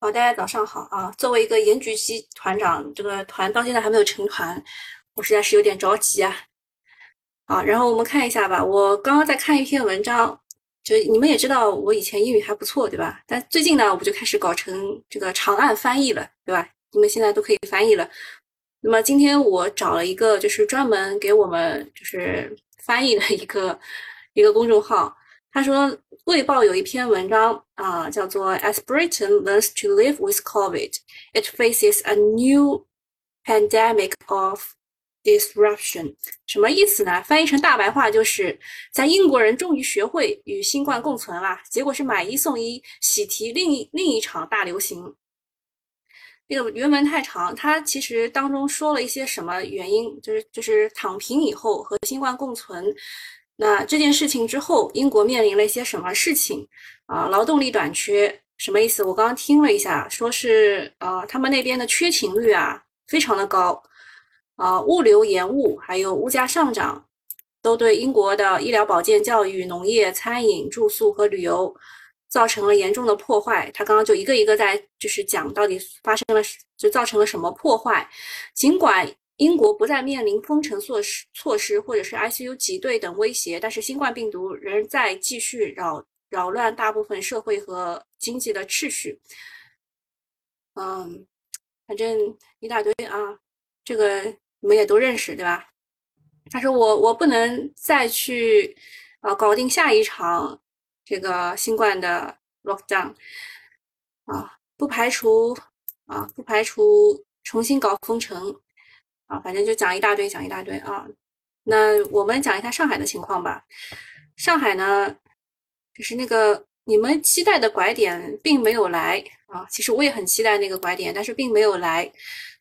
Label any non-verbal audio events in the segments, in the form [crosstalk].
好，大家早上好啊！作为一个盐焗鸡团长，这个团到现在还没有成团，我实在是有点着急啊。好，然后我们看一下吧。我刚刚在看一篇文章，就你们也知道，我以前英语还不错，对吧？但最近呢，我就开始搞成这个长按翻译了，对吧？你们现在都可以翻译了。那么今天我找了一个，就是专门给我们就是翻译的一个一个公众号。他说，《卫报》有一篇文章啊，叫做 "As Britain learns to live with COVID, it faces a new pandemic of disruption." 什么意思呢？翻译成大白话就是，在英国人终于学会与新冠共存了，结果是买一送一，喜提另一另一场大流行。这个原文太长，它其实当中说了一些什么原因，就是就是躺平以后和新冠共存。那这件事情之后，英国面临了一些什么事情啊？劳动力短缺什么意思？我刚刚听了一下，说是呃，他们那边的缺勤率啊非常的高，啊，物流延误，还有物价上涨，都对英国的医疗保健、教育、农业、餐饮、住宿和旅游造成了严重的破坏。他刚刚就一个一个在就是讲到底发生了就造成了什么破坏，尽管。英国不再面临封城措施措施或者是 ICU 挤兑等威胁，但是新冠病毒仍在继续扰扰乱大部分社会和经济的秩序。嗯，反正一大堆啊，这个你们也都认识对吧？他说我我不能再去啊搞定下一场这个新冠的 lockdown 啊，不排除啊不排除重新搞封城。啊，反正就讲一大堆，讲一大堆啊。那我们讲一下上海的情况吧。上海呢，就是那个你们期待的拐点并没有来啊。其实我也很期待那个拐点，但是并没有来。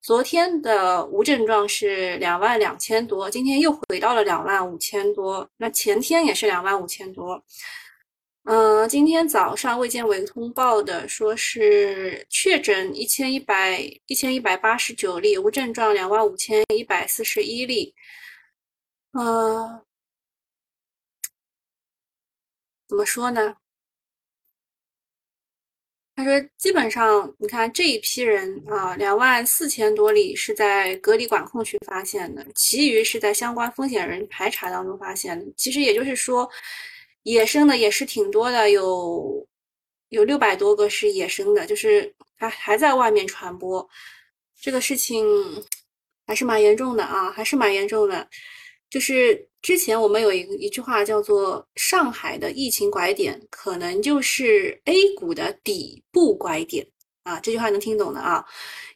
昨天的无症状是两万两千多，今天又回到了两万五千多。那前天也是两万五千多。嗯，今天早上卫健委通报的，说是确诊一千一百一千一百八十九例，无症状两万五千一百四十一例。呃，怎么说呢？他说，基本上你看这一批人啊，两万四千多例是在隔离管控区发现的，其余是在相关风险人排查当中发现的。其实也就是说。野生的也是挺多的，有有六百多个是野生的，就是还还在外面传播，这个事情还是蛮严重的啊，还是蛮严重的。就是之前我们有一一句话叫做“上海的疫情拐点可能就是 A 股的底部拐点”啊，这句话能听懂的啊，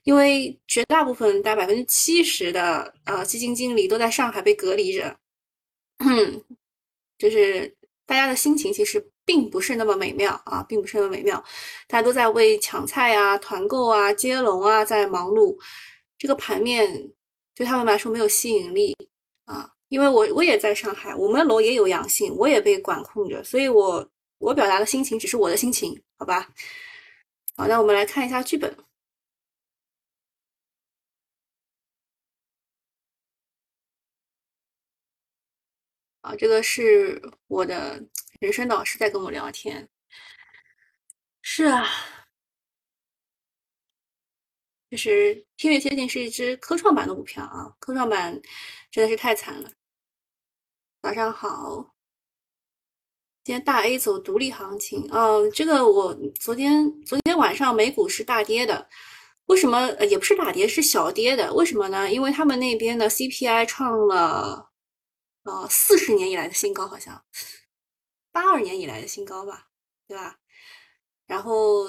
因为绝大部分大概百分之七十的呃基金经理都在上海被隔离着，[clears throat] 就是。大家的心情其实并不是那么美妙啊，并不是那么美妙。大家都在为抢菜啊、团购啊、接龙啊在忙碌，这个盘面对他们来说没有吸引力啊。因为我我也在上海，我们楼也有阳性，我也被管控着，所以我我表达的心情只是我的心情，好吧？好，那我们来看一下剧本。这个是我的人生导师在跟我聊天。是啊，就是天越贴近是一只科创板的股票啊，科创板真的是太惨了。早上好，今天大 A 走独立行情哦，这个我昨天昨天晚上美股是大跌的，为什么？呃，也不是大跌，是小跌的。为什么呢？因为他们那边的 CPI 创了。呃，四十年以来的新高，好像八二年以来的新高吧，对吧？然后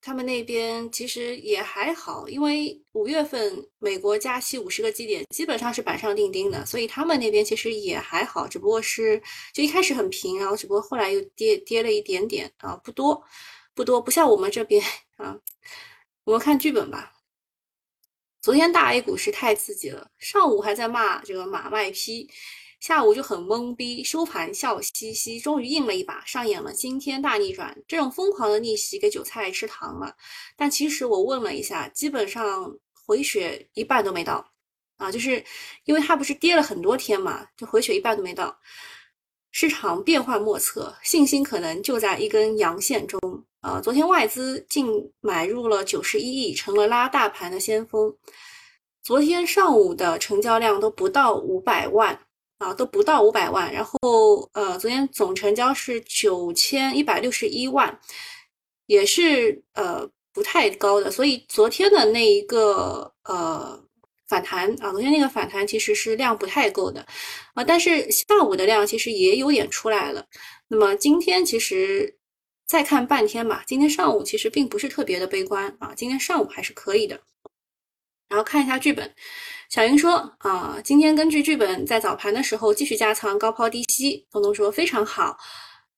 他们那边其实也还好，因为五月份美国加息五十个基点，基本上是板上钉钉的，所以他们那边其实也还好，只不过是就一开始很平，然后只不过后来又跌跌了一点点啊，不多不多，不像我们这边 [laughs] 啊。我们看剧本吧。昨天大 A 股市太刺激了，上午还在骂这个马卖批。下午就很懵逼，收盘笑嘻嘻，终于硬了一把，上演了惊天大逆转。这种疯狂的逆袭给韭菜吃糖了。但其实我问了一下，基本上回血一半都没到啊，就是因为它不是跌了很多天嘛，就回血一半都没到。市场变幻莫测，信心可能就在一根阳线中呃，昨天外资净买入了九十一亿，成了拉大盘的先锋。昨天上午的成交量都不到五百万啊，都不到五百万。然后呃，昨天总成交是九千一百六十一万，也是呃不太高的。所以昨天的那一个呃。反弹啊，昨天那个反弹其实是量不太够的啊，但是下午的量其实也有点出来了。那么今天其实再看半天吧，今天上午其实并不是特别的悲观啊，今天上午还是可以的。然后看一下剧本，小云说啊，今天根据剧本在早盘的时候继续加仓高抛低吸，东东说非常好，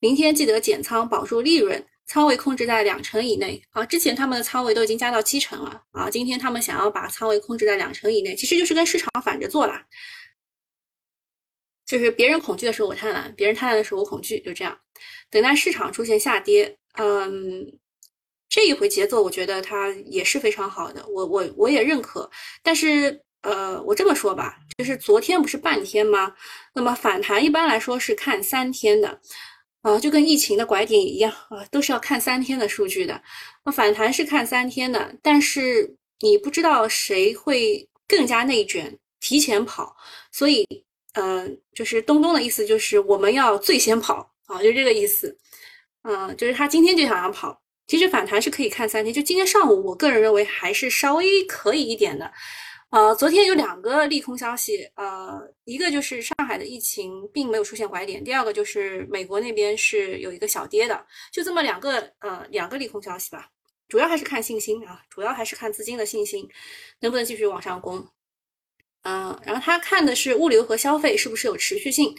明天记得减仓保住利润。仓位控制在两成以内啊，之前他们的仓位都已经加到七成了啊，今天他们想要把仓位控制在两成以内，其实就是跟市场反着做啦，就是别人恐惧的时候我贪婪，别人贪婪的时候我恐惧，就这样，等待市场出现下跌。嗯，这一回节奏我觉得它也是非常好的，我我我也认可。但是呃，我这么说吧，就是昨天不是半天吗？那么反弹一般来说是看三天的。啊，就跟疫情的拐点一样啊，都是要看三天的数据的。那反弹是看三天的，但是你不知道谁会更加内卷，提前跑。所以，嗯，就是东东的意思就是我们要最先跑啊，就这个意思。嗯，就是他今天就想要跑。其实反弹是可以看三天，就今天上午，我个人认为还是稍微可以一点的。呃，昨天有两个利空消息，呃，一个就是上海的疫情并没有出现拐点，第二个就是美国那边是有一个小跌的，就这么两个呃两个利空消息吧，主要还是看信心啊，主要还是看资金的信心能不能继续往上攻，嗯，然后他看的是物流和消费是不是有持续性，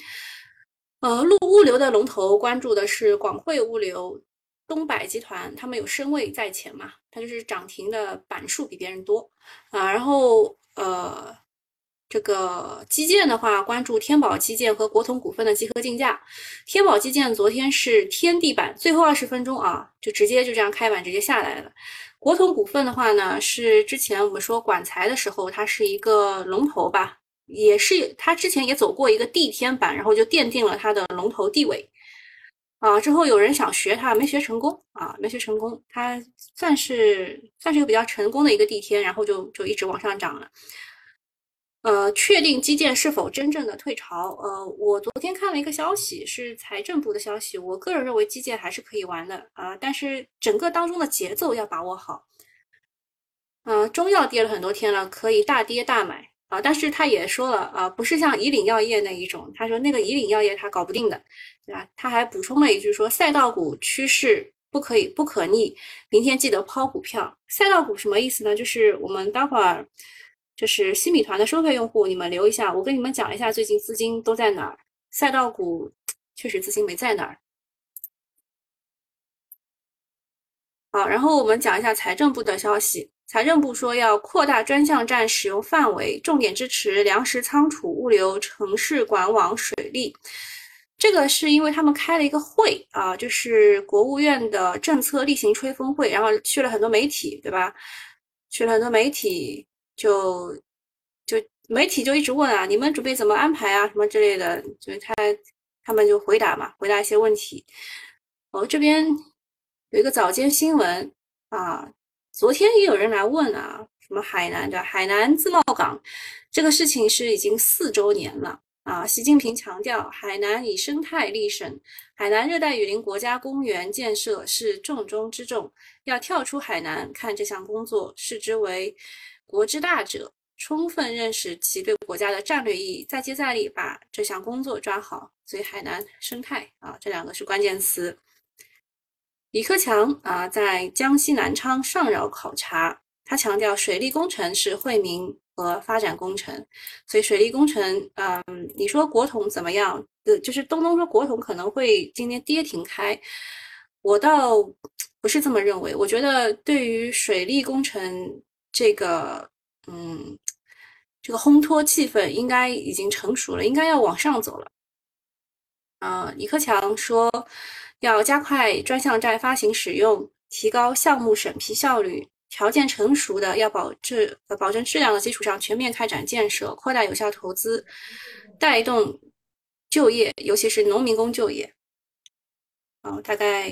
呃，路物流的龙头关注的是广汇物流、东百集团，他们有身位在前嘛，它就是涨停的板数比别人多啊，然后。呃，这个基建的话，关注天宝基建和国统股份的集合竞价。天宝基建昨天是天地板，最后二十分钟啊，就直接就这样开板直接下来了。国统股份的话呢，是之前我们说管材的时候，它是一个龙头吧，也是它之前也走过一个地天板，然后就奠定了它的龙头地位。啊，之后有人想学它，没学成功啊，没学成功。它算是算是一个比较成功的一个地天，然后就就一直往上涨了。呃，确定基建是否真正的退潮？呃，我昨天看了一个消息，是财政部的消息。我个人认为基建还是可以玩的啊，但是整个当中的节奏要把握好。嗯，中药跌了很多天了，可以大跌大买。啊，但是他也说了啊，不是像以岭药业那一种，他说那个以岭药业他搞不定的，对吧？他还补充了一句说，赛道股趋势不可以不可逆，明天记得抛股票。赛道股什么意思呢？就是我们待会儿就是新米团的收费用户，你们留一下，我跟你们讲一下最近资金都在哪儿。赛道股确实资金没在哪儿。好，然后我们讲一下财政部的消息。财政部说要扩大专项站使用范围，重点支持粮食仓储、物流、城市管网、水利。这个是因为他们开了一个会啊，就是国务院的政策例行吹风会，然后去了很多媒体，对吧？去了很多媒体，就就媒体就一直问啊，你们准备怎么安排啊，什么之类的，就他他们就回答嘛，回答一些问题。哦，这边有一个早间新闻啊。昨天也有人来问啊，什么海南的海南自贸港这个事情是已经四周年了啊。习近平强调，海南以生态立省，海南热带雨林国家公园建设是重中之重，要跳出海南看这项工作，视之为国之大者，充分认识其对国家的战略意义，再接再厉把这项工作抓好。所以海南生态啊，这两个是关键词。李克强啊，在江西南昌上饶考察，他强调水利工程是惠民和发展工程，所以水利工程，嗯，你说国统怎么样？呃，就是东东说国统可能会今天跌停开，我倒不是这么认为。我觉得对于水利工程这个，嗯，这个烘托气氛应该已经成熟了，应该要往上走了。呃，李克强说。要加快专项债发行使用，提高项目审批效率，条件成熟的要保质呃保证质量的基础上全面开展建设，扩大有效投资，带动就业，尤其是农民工就业。啊，大概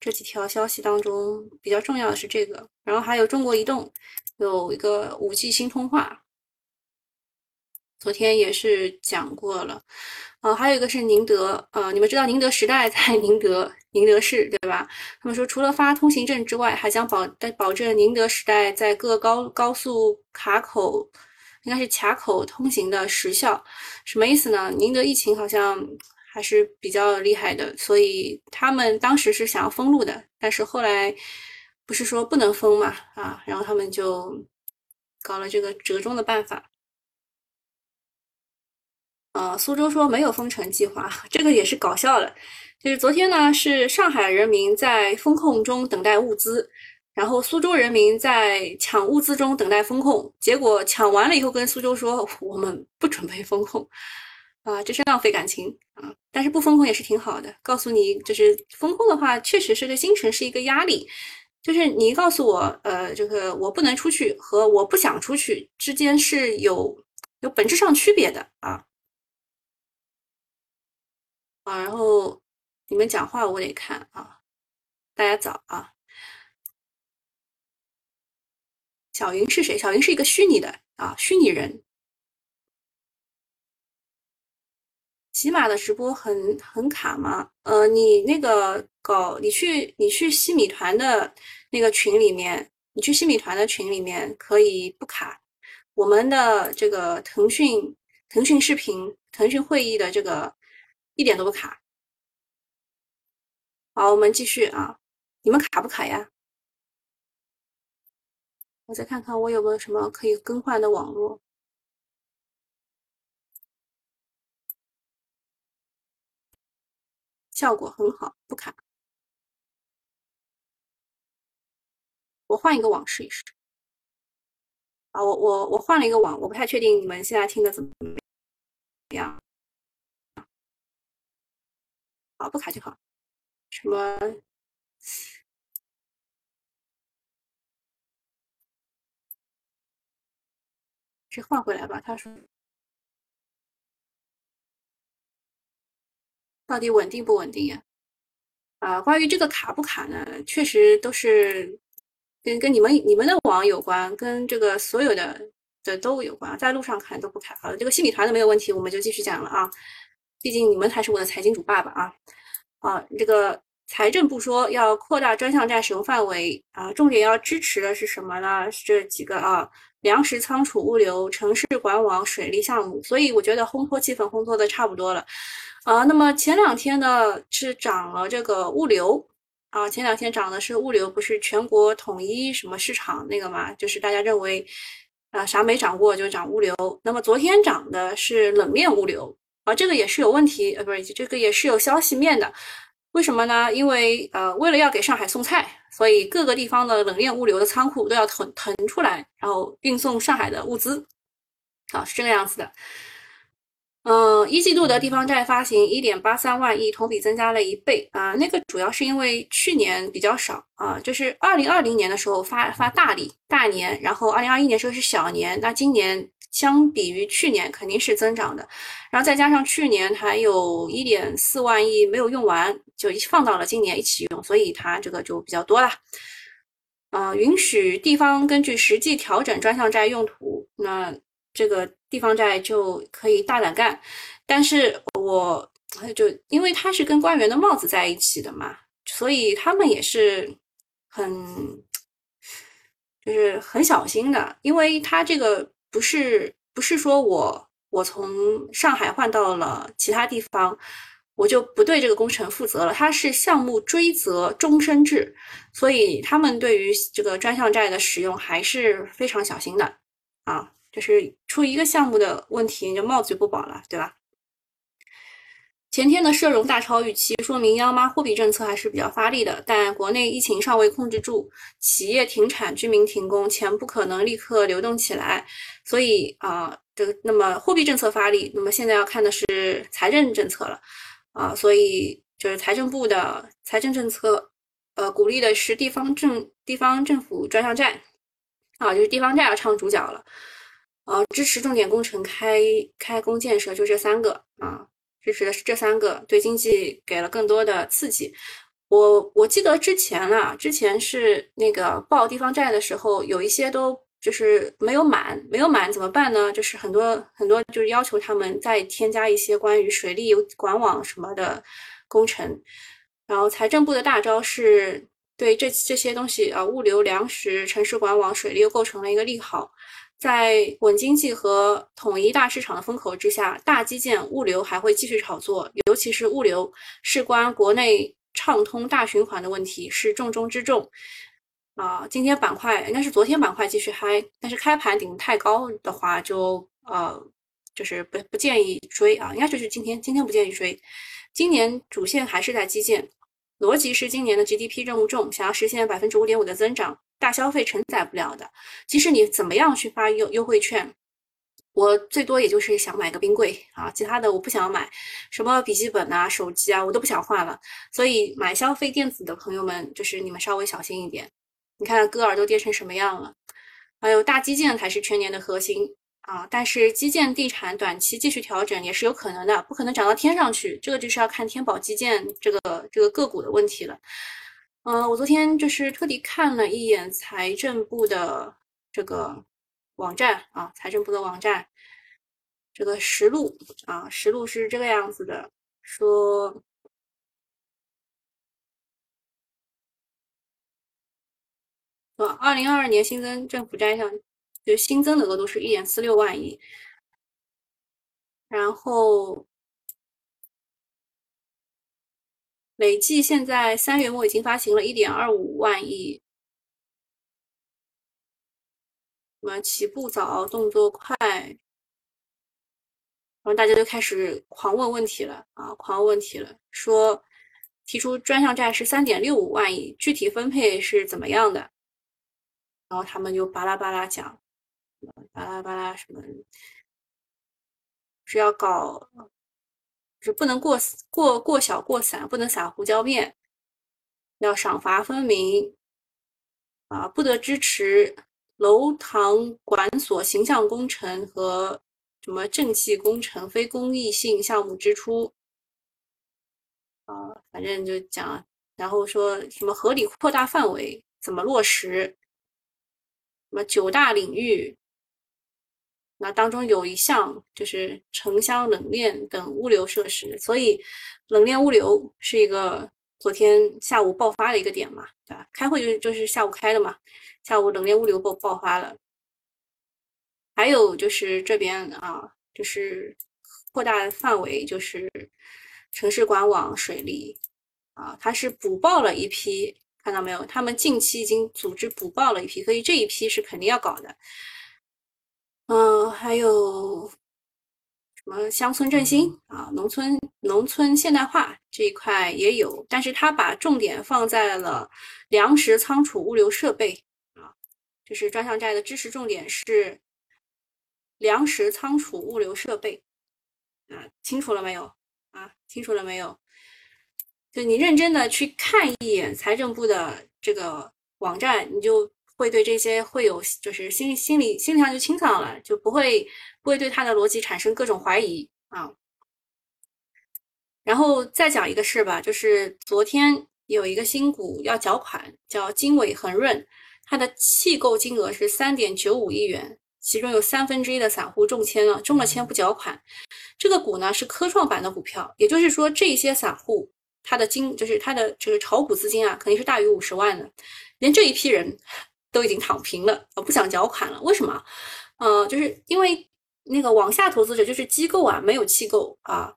这几条消息当中比较重要的是这个，然后还有中国移动有一个五 G 新通话，昨天也是讲过了。呃，还有一个是宁德，呃，你们知道宁德时代在宁德宁德市对吧？他们说除了发通行证之外，还将保保证宁德时代在各高高速卡口，应该是卡口通行的时效，什么意思呢？宁德疫情好像。还是比较厉害的，所以他们当时是想要封路的，但是后来不是说不能封嘛，啊，然后他们就搞了这个折中的办法。呃，苏州说没有封城计划，这个也是搞笑的。就是昨天呢，是上海人民在风控中等待物资，然后苏州人民在抢物资中等待风控，结果抢完了以后跟苏州说我们不准备风控。啊，这是浪费感情啊！但是不风控也是挺好的。告诉你，就是风控的话，确实是对京城是一个压力。就是你告诉我，呃，这个我不能出去和我不想出去之间是有有本质上区别的啊。啊，然后你们讲话我得看啊。大家早啊。小云是谁？小云是一个虚拟的啊，虚拟人。起码的直播很很卡吗？呃，你那个搞，你去你去西米团的那个群里面，你去西米团的群里面可以不卡。我们的这个腾讯腾讯视频、腾讯会议的这个一点都不卡。好，我们继续啊，你们卡不卡呀？我再看看我有没有什么可以更换的网络。效果很好，不卡。我换一个网试一试。啊，我我我换了一个网，我不太确定你们现在听的怎么样。好，不卡就好。什么？去换回来吧。他说。到底稳定不稳定呀？啊，关于这个卡不卡呢？确实都是跟跟你们你们的网有关，跟这个所有的的都有关。在路上看都不卡。好了，这个心理团的没有问题，我们就继续讲了啊。毕竟你们才是我的财经主爸爸啊。啊，这个财政部说要扩大专项债使用范围啊，重点要支持的是什么呢？是这几个啊。粮食仓储物流、城市管网、水利项目，所以我觉得烘托气氛烘托的差不多了，啊，那么前两天呢是涨了这个物流，啊，前两天涨的是物流，不是全国统一什么市场那个嘛，就是大家认为，啊，啥没涨过就涨物流，那么昨天涨的是冷链物流，啊，这个也是有问题，呃，不是，这个也是有消息面的。为什么呢？因为呃，为了要给上海送菜，所以各个地方的冷链物流的仓库都要腾腾出来，然后运送上海的物资。好，是这个样子的。嗯，一季度的地方债发行一点八三万亿，同比增加了一倍啊。那个主要是因为去年比较少啊，就是二零二零年的时候发发大礼大年，然后二零二一年时候是小年，那今年。相比于去年肯定是增长的，然后再加上去年还有一点四万亿没有用完，就一放到了今年一起用，所以它这个就比较多了。啊，允许地方根据实际调整专项债用途，那这个地方债就可以大胆干。但是我就因为它是跟官员的帽子在一起的嘛，所以他们也是很就是很小心的，因为它这个。不是不是说我我从上海换到了其他地方，我就不对这个工程负责了。它是项目追责终身制，所以他们对于这个专项债的使用还是非常小心的啊。就是出一个项目的问题，你就帽子就不保了，对吧？前天的社融大超预期，说明央妈货币政策还是比较发力的，但国内疫情尚未控制住，企业停产，居民停工，钱不可能立刻流动起来，所以啊，这个那么货币政策发力，那么现在要看的是财政政策了。啊，所以就是财政部的财政政策，呃，鼓励的是地方政地方政府专项债。啊，就是地方债要唱主角了，啊，支持重点工程开开工建设，就这三个。啊。支持的是这三个，对经济给了更多的刺激。我我记得之前啊，之前是那个报地方债的时候，有一些都就是没有满，没有满怎么办呢？就是很多很多就是要求他们再添加一些关于水利管网什么的工程。然后财政部的大招是对这这些东西啊，物流、粮食、城市管网、水利又构成了一个利好。在稳经济和统一大市场的风口之下，大基建、物流还会继续炒作，尤其是物流，事关国内畅通大循环的问题，是重中之重。啊，今天板块应该是昨天板块继续嗨，但是开盘顶太高的话，就呃，就是不不建议追啊，应该就是今天，今天不建议追。今年主线还是在基建，逻辑是今年的 GDP 任务重，想要实现百分之五点五的增长。大消费承载不了的，即使你怎么样去发优优惠券，我最多也就是想买个冰柜啊，其他的我不想买，什么笔记本啊、手机啊，我都不想换了。所以买消费电子的朋友们，就是你们稍微小心一点。你看歌尔都跌成什么样了？还有大基建才是全年的核心啊，但是基建地产短期继续调整也是有可能的，不可能涨到天上去，这个就是要看天宝基建这个这个个股的问题了。嗯，我昨天就是特地看了一眼财政部的这个网站啊，财政部的网站，这个实录啊，实录是这个样子的，说，说二零二二年新增政府债项，就新增的额度是一点四六万亿，然后。累计现在三月末已经发行了一点二五万亿，什么起步早，动作快，然后大家就开始狂问问题了啊，狂问问题了，说提出专项债是三点六五万亿，具体分配是怎么样的？然后他们就巴拉巴拉讲，巴拉巴拉什么是要搞。是不能过过过小过散，不能撒胡椒面，要赏罚分明啊！不得支持楼堂馆所形象工程和什么正气工程、非公益性项目支出啊！反正就讲，然后说什么合理扩大范围，怎么落实？什么九大领域？那当中有一项就是城乡冷链等物流设施，所以冷链物流是一个昨天下午爆发的一个点嘛，对吧？开会就就是下午开的嘛，下午冷链物流爆爆发了。还有就是这边啊，就是扩大范围，就是城市管网、水利啊，它是补报了一批，看到没有？他们近期已经组织补报了一批，所以这一批是肯定要搞的。嗯，还有什么乡村振兴啊，农村农村现代化这一块也有，但是他把重点放在了粮食仓储物流设备啊，就是专项债的支持重点是粮食仓储物流设备啊，清楚了没有啊？清楚了没有？就你认真的去看一眼财政部的这个网站，你就。会对这些会有就是心心理心理上就清爽了，就不会不会对他的逻辑产生各种怀疑啊。然后再讲一个事吧，就是昨天有一个新股要缴款，叫经纬恒润，它的弃购金额是三点九五亿元，其中有三分之一的散户中签了，中了签不缴款。这个股呢是科创板的股票，也就是说这些散户他的金就是他的这个炒股资金啊，肯定是大于五十万的，连这一批人。都已经躺平了，呃，不想缴款了。为什么？呃，就是因为那个网下投资者就是机构啊，没有弃购啊，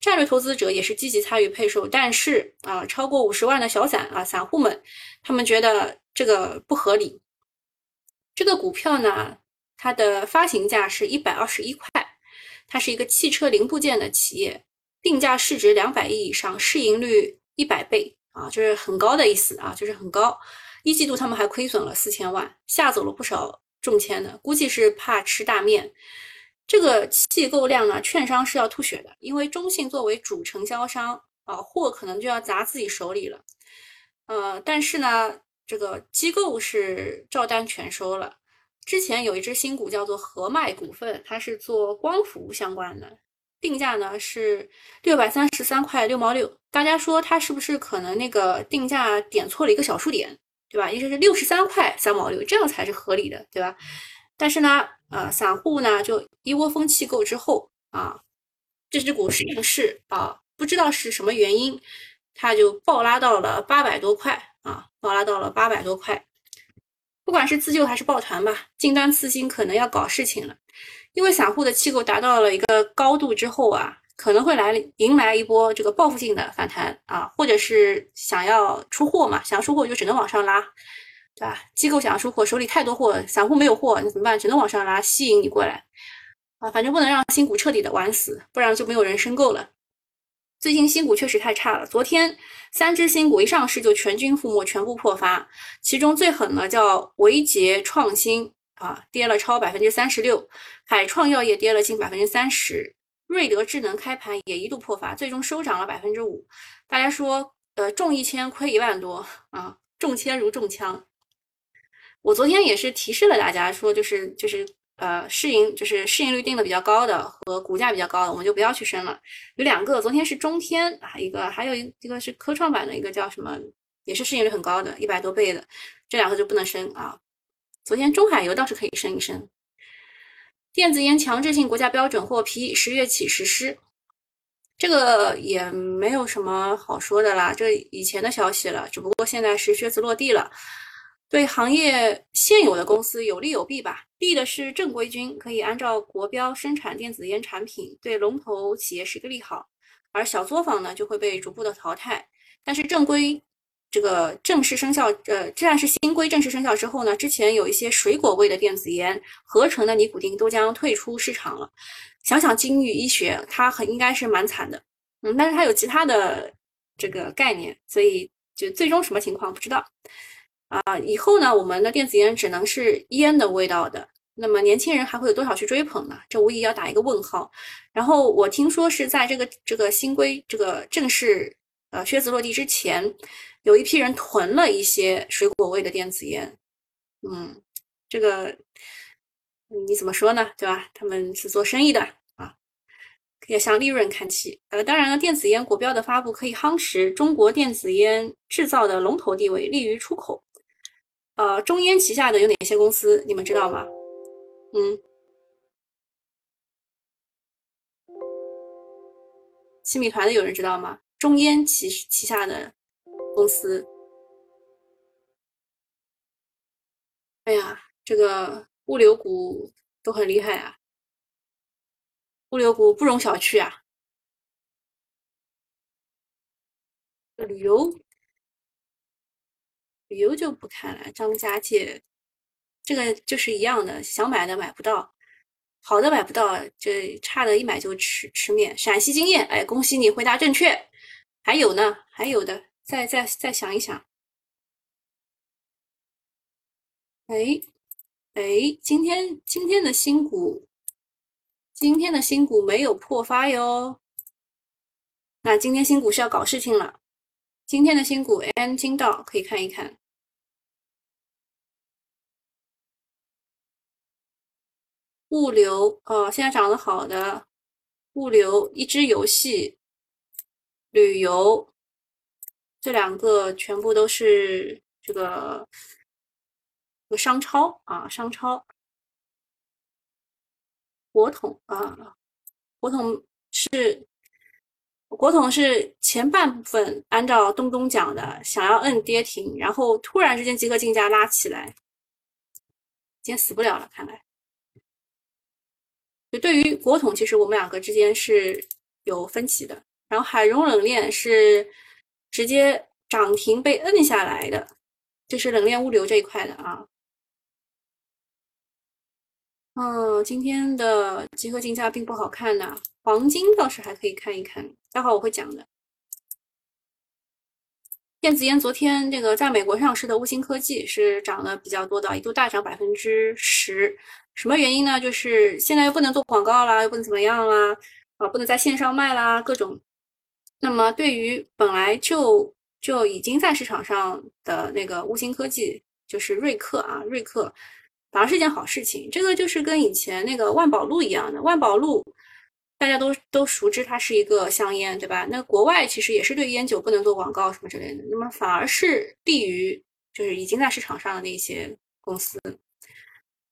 战略投资者也是积极参与配售，但是啊，超过五十万的小散啊，散户们他们觉得这个不合理。这个股票呢，它的发行价是一百二十一块，它是一个汽车零部件的企业，定价市值两百亿以上，市盈率一百倍啊，就是很高的意思啊，就是很高。一季度他们还亏损了四千万，吓走了不少中签的，估计是怕吃大面。这个弃购量呢，券商是要吐血的，因为中信作为主承销商啊，货可能就要砸自己手里了。呃，但是呢，这个机构是照单全收了。之前有一只新股叫做和脉股份，它是做光伏相关的，定价呢是六百三十三块六毛六。大家说它是不是可能那个定价点错了一个小数点，对吧？应该是六十三块三毛六，这样才是合理的，对吧？但是呢，呃，散户呢就一窝蜂弃购之后啊，这只股市是啊，不知道是什么原因，它就暴拉到了八百多块啊，暴拉到了八百多块。不管是自救还是抱团吧，金丹次新可能要搞事情了，因为散户的气购达到了一个高度之后啊，可能会来迎来一波这个报复性的反弹啊，或者是想要出货嘛，想要出货就只能往上拉，对吧？机构想要出货，手里太多货，散户没有货，你怎么办？只能往上拉，吸引你过来啊，反正不能让新股彻底的玩死，不然就没有人申购了。最近新股确实太差了，昨天三只新股一上市就全军覆没，全部破发。其中最狠的叫维杰创新啊，跌了超百分之三十六；海创药业跌了近百分之三十；瑞德智能开盘也一度破发，最终收涨了百分之五。大家说，呃，中一千亏一万多啊，中签如中枪。我昨天也是提示了大家说，就是就是。呃，市盈就是市盈率定的比较高的和股价比较高的，我们就不要去升了。有两个，昨天是中天啊，一个还有一一个是科创板的一个叫什么，也是市盈率很高的，一百多倍的，这两个就不能升啊。昨天中海油倒是可以升一升。电子烟强制性国家标准获批，十月起实施，这个也没有什么好说的啦，这以前的消息了，只不过现在是靴子落地了。对行业现有的公司有利有弊吧。利的是正规军可以按照国标生产电子烟产品，对龙头企业是一个利好。而小作坊呢就会被逐步的淘汰。但是正规这个正式生效，呃，既然是新规正式生效之后呢，之前有一些水果味的电子烟、合成的尼古丁都将退出市场了。想想金域医学，它很应该是蛮惨的。嗯，但是它有其他的这个概念，所以就最终什么情况不知道。啊，以后呢，我们的电子烟只能是烟的味道的，那么年轻人还会有多少去追捧呢？这无疑要打一个问号。然后我听说是在这个这个新规这个正式呃靴子落地之前，有一批人囤了一些水果味的电子烟。嗯，这个你怎么说呢？对吧？他们是做生意的啊，要向利润看齐。呃，当然了，电子烟国标的发布可以夯实中国电子烟制造的龙头地位，利于出口。呃，中烟旗下的有哪些公司？你们知道吗？嗯，新米团的有人知道吗？中烟旗旗下的公司。哎呀，这个物流股都很厉害啊，物流股不容小觑啊。旅游。旅游就不看了，张家界这个就是一样的，想买的买不到，好的买不到，这差的一买就吃吃面。陕西经验，哎，恭喜你回答正确。还有呢，还有的，再再再想一想。哎哎，今天今天的新股，今天的新股没有破发哟。那今天新股是要搞事情了。今天的新股 N 金道可以看一看，物流哦，现在涨得好的物流，一只游戏，旅游，这两个全部都是这个商超啊，商超，国统啊，国统是。国统是前半部分按照东东讲的，想要摁跌停，然后突然之间集合竞价拉起来，今天死不了了，看来。就对于国统，其实我们两个之间是有分歧的。然后海融冷链是直接涨停被摁下来的，就是冷链物流这一块的啊。嗯，今天的集合竞价并不好看呐，黄金倒是还可以看一看，待会我会讲的。电子烟昨天这个在美国上市的悟星科技是涨了比较多的，一度大涨百分之十。什么原因呢？就是现在又不能做广告啦，又不能怎么样啦，啊，不能在线上卖啦，各种。那么对于本来就就已经在市场上的那个悟星科技，就是瑞克啊，瑞克。反而是一件好事情，这个就是跟以前那个万宝路一样的，万宝路大家都都熟知它是一个香烟，对吧？那国外其实也是对烟酒不能做广告什么之类的，那么反而是利于就是已经在市场上的那些公司。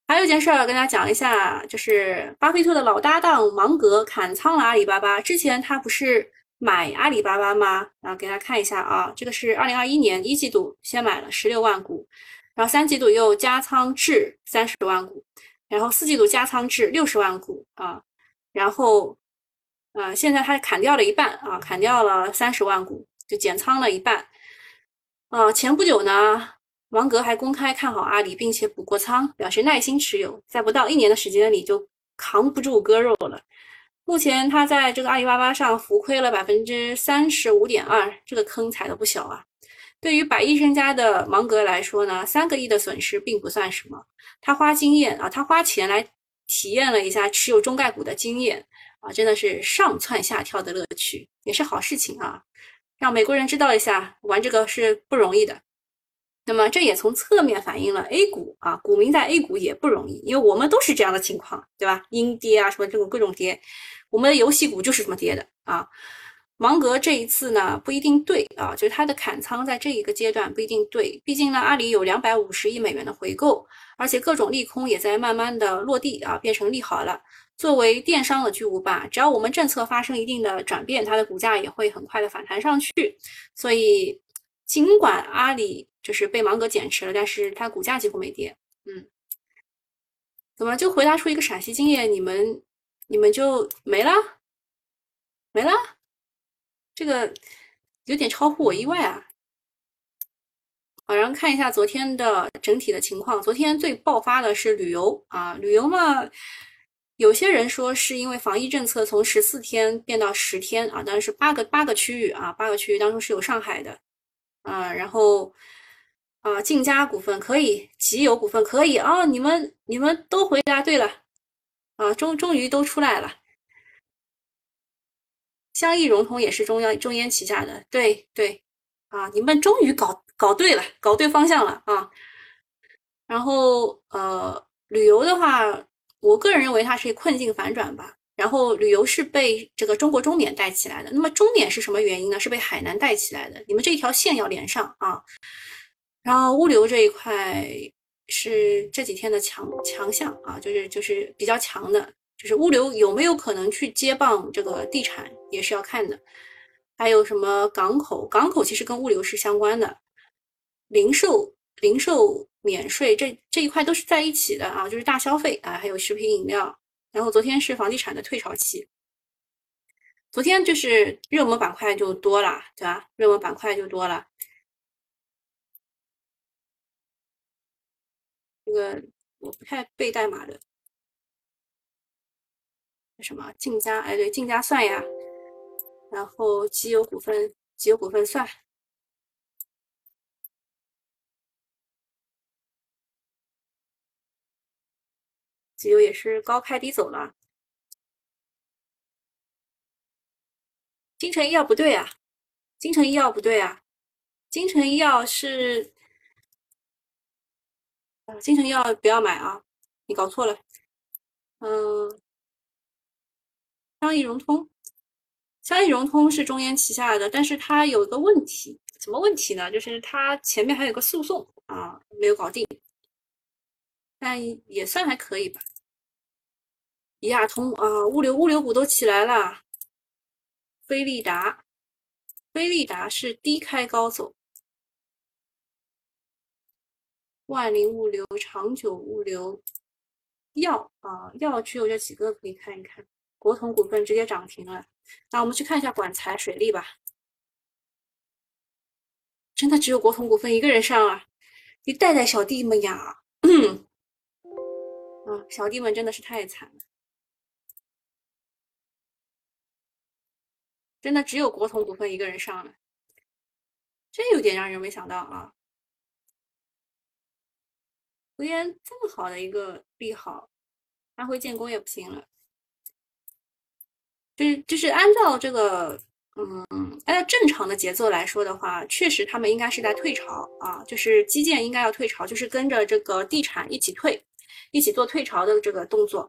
还有一件事儿跟大家讲一下，就是巴菲特的老搭档芒格砍仓了阿里巴巴。之前他不是买阿里巴巴吗？然后给大家看一下啊，这个是二零二一年一季度先买了十六万股，然后三季度又加仓至三十万股，然后四季度加仓至六十万股啊。然后，呃，现在他砍掉了一半啊，砍掉了三十万股，就减仓了一半。啊，前不久呢，王格还公开看好阿里，并且补过仓，表示耐心持有，在不到一年的时间里就扛不住割肉了。目前他在这个阿里巴巴上浮亏了百分之三十五点二，这个坑踩的不小啊。对于百亿身家的芒格来说呢，三个亿的损失并不算什么，他花经验啊，他花钱来。体验了一下持有中概股的经验啊，真的是上蹿下跳的乐趣，也是好事情啊。让美国人知道一下，玩这个是不容易的。那么这也从侧面反映了 A 股啊，股民在 A 股也不容易，因为我们都是这样的情况，对吧？阴跌啊，什么这种各种跌，我们的游戏股就是这么跌的啊。芒格这一次呢不一定对啊，就是他的砍仓在这一个阶段不一定对，毕竟呢阿里有两百五十亿美元的回购。而且各种利空也在慢慢的落地啊，变成利好了。作为电商的巨无霸，只要我们政策发生一定的转变，它的股价也会很快的反弹上去。所以，尽管阿里就是被芒格减持了，但是它股价几乎没跌。嗯，怎么就回答出一个陕西经验，你们你们就没了？没了？这个有点超乎我意外啊。好，然后看一下昨天的整体的情况。昨天最爆发的是旅游啊，旅游嘛，有些人说是因为防疫政策从十四天变到十天啊，当然是八个八个区域啊，八个区域当中是有上海的啊，然后啊，晋嘉股份可以，集友股份可以啊，你们你们都回答对了啊，终终于都出来了。香溢融通也是中央中烟旗下的，对对啊，你们终于搞。搞对了，搞对方向了啊！然后呃，旅游的话，我个人认为它是困境反转吧。然后旅游是被这个中国中缅带起来的，那么中缅是什么原因呢？是被海南带起来的。你们这一条线要连上啊！然后物流这一块是这几天的强强项啊，就是就是比较强的，就是物流有没有可能去接棒这个地产也是要看的。还有什么港口？港口其实跟物流是相关的。零售、零售免税这这一块都是在一起的啊，就是大消费啊，还有食品饮料。然后昨天是房地产的退潮期，昨天就是热门板块就多了，对吧？热门板块就多了。这个我不太背代码的，什么晋嘉？哎，对，晋嘉算呀。然后集友股份，集友股份算。机油也是高开低走了，金城医药不对啊，金城医药不对啊，金城医药是，金城医药不要买啊，你搞错了，嗯，商益融通，商益融通是中烟旗下的，但是它有一个问题，什么问题呢？就是它前面还有个诉讼啊，没有搞定，但也算还可以吧。一亚通啊，物流物流股都起来了。飞利达，飞利达是低开高走。万林物流、长久物流、药啊，药只有这几个可以看一看。国统股份直接涨停了。那我们去看一下管材水利吧。真的只有国统股份一个人上啊？你带带小弟们呀！啊，小弟们真的是太惨了。真的只有国统股份一个人上了，这有点让人没想到啊！昨天这么好的一个利好，安徽建工也不行了。就是就是按照这个，嗯，按照正常的节奏来说的话，确实他们应该是在退潮啊，就是基建应该要退潮，就是跟着这个地产一起退，一起做退潮的这个动作。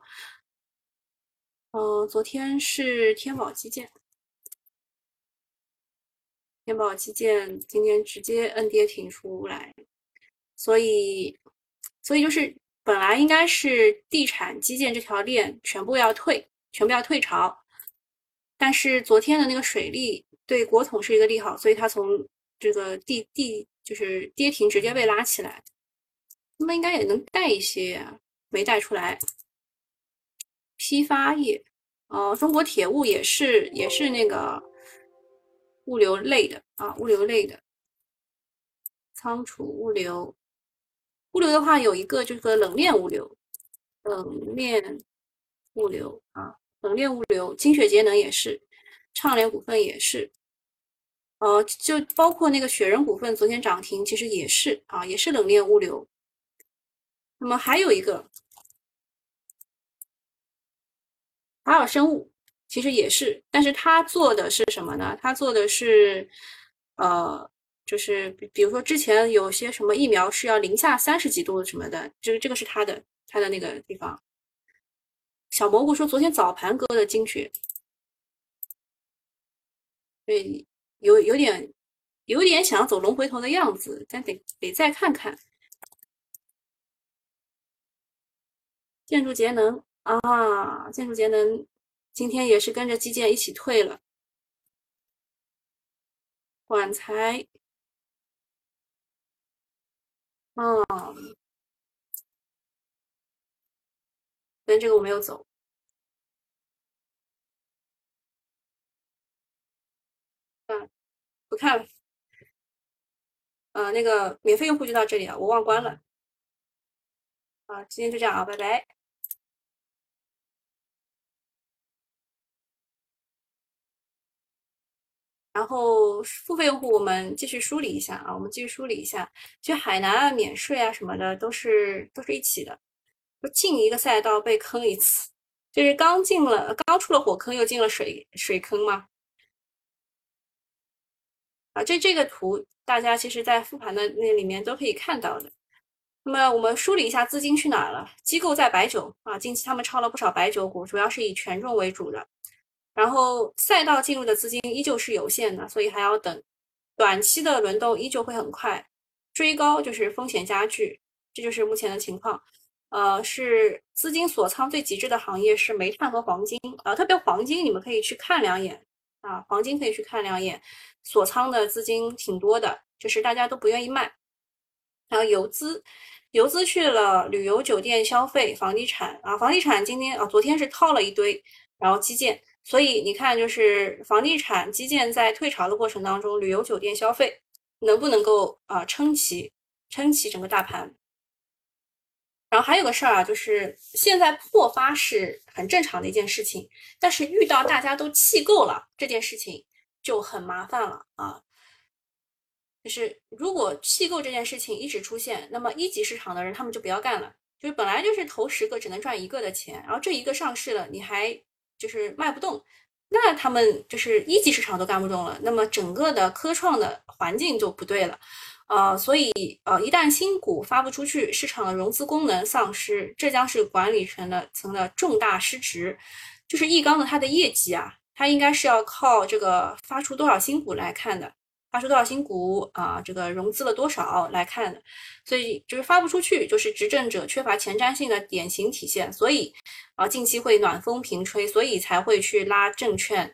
嗯，昨天是天宝基建，天宝基建今天直接摁跌停出来，所以，所以就是本来应该是地产基建这条链全部要退，全部要退潮，但是昨天的那个水利对国统是一个利好，所以它从这个地地就是跌停直接被拉起来，那么应该也能带一些，没带出来。批发业，哦，中国铁物也是，也是那个物流类的啊，物流类的，仓储物流，物流的话有一个这个冷链物流，冷链物流啊，冷链物流，金雪节能也是，畅联股份也是，呃，就包括那个雪人股份昨天涨停，其实也是啊，也是冷链物流。那么还有一个。海尔生物其实也是，但是他做的是什么呢？他做的是，呃，就是比比如说之前有些什么疫苗是要零下三十几度什么的，就是这个是他的他的那个地方。小蘑菇说昨天早盘割的精血，对，有有点有点想要走龙回头的样子，但得得再看看。建筑节能。啊，建筑节能今天也是跟着基建一起退了。管材，嗯，但这个我没有走。嗯，不看了。呃，那个免费用户就到这里了，我忘关了。啊，今天就这样啊，拜拜。然后付费用户，我们继续梳理一下啊，我们继续梳理一下。其实海南啊、免税啊什么的都是都是一起的。进一个赛道被坑一次，就是刚进了，刚出了火坑，又进了水水坑吗？啊，这这个图大家其实在复盘的那里面都可以看到的。那么我们梳理一下资金去哪了？机构在白酒啊，近期他们抄了不少白酒股，主要是以权重为主的。然后赛道进入的资金依旧是有限的，所以还要等，短期的轮动依旧会很快，追高就是风险加剧，这就是目前的情况。呃，是资金锁仓最极致的行业是煤炭和黄金啊，特别黄金你们可以去看两眼啊，黄金可以去看两眼，锁仓的资金挺多的，就是大家都不愿意卖。还有游资，游资去了旅游、酒店、消费、房地产啊，房地产今天啊，昨天是套了一堆，然后基建。所以你看，就是房地产基建在退潮的过程当中，旅游酒店消费能不能够啊撑起撑起整个大盘？然后还有个事儿啊，就是现在破发是很正常的一件事情，但是遇到大家都弃购了这件事情就很麻烦了啊。就是如果弃购这件事情一直出现，那么一级市场的人他们就不要干了，就是本来就是投十个只能赚一个的钱，然后这一个上市了，你还。就是卖不动，那他们就是一级市场都干不动了，那么整个的科创的环境就不对了，呃，所以呃，一旦新股发不出去，市场的融资功能丧失，这将是管理层的层的重大失职。就是易纲的它的业绩啊，它应该是要靠这个发出多少新股来看的。发出多少新股啊？这个融资了多少来看的，所以就是发不出去，就是执政者缺乏前瞻性的典型体现。所以啊，近期会暖风频吹，所以才会去拉证券。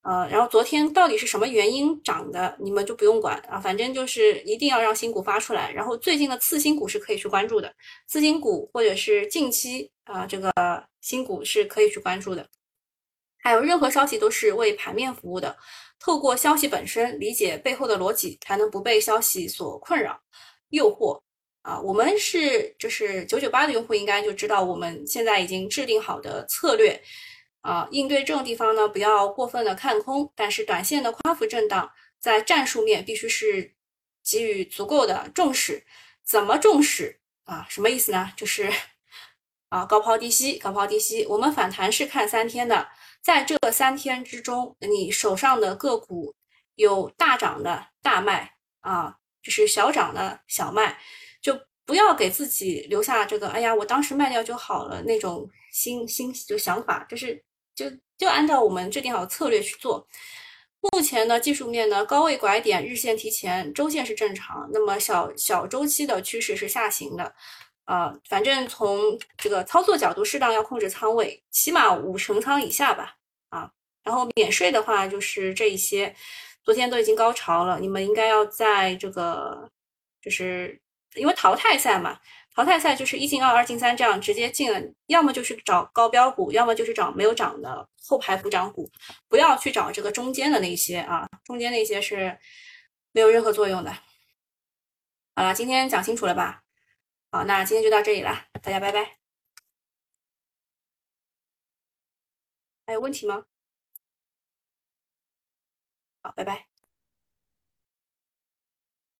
呃，然后昨天到底是什么原因涨的，你们就不用管啊，反正就是一定要让新股发出来。然后最近的次新股是可以去关注的，次新股或者是近期啊这个新股是可以去关注的。还有任何消息都是为盘面服务的。透过消息本身理解背后的逻辑，才能不被消息所困扰、诱惑啊！我们是就是九九八的用户，应该就知道我们现在已经制定好的策略啊，应对这种地方呢，不要过分的看空，但是短线的宽幅震荡，在战术面必须是给予足够的重视。怎么重视啊？什么意思呢？就是 [laughs] 啊，高抛低吸，高抛低吸。我们反弹是看三天的。在这三天之中，你手上的个股有大涨的大卖啊，就是小涨的小卖，就不要给自己留下这个“哎呀，我当时卖掉就好了”那种心心就想法，就是就就按照我们制定好的策略去做。目前呢，技术面呢，高位拐点，日线提前，周线是正常，那么小小周期的趋势是下行的，啊，反正从这个操作角度，适当要控制仓位，起码五成仓以下吧，啊，然后免税的话就是这一些，昨天都已经高潮了，你们应该要在这个，就是因为淘汰赛嘛。淘汰赛就是一进二，二进三这样直接进了，要么就是找高标股，要么就是找没有涨的后排补涨股，不要去找这个中间的那些啊，中间那些是没有任何作用的。好了，今天讲清楚了吧？好，那今天就到这里了，大家拜拜。还有问题吗？好，拜拜。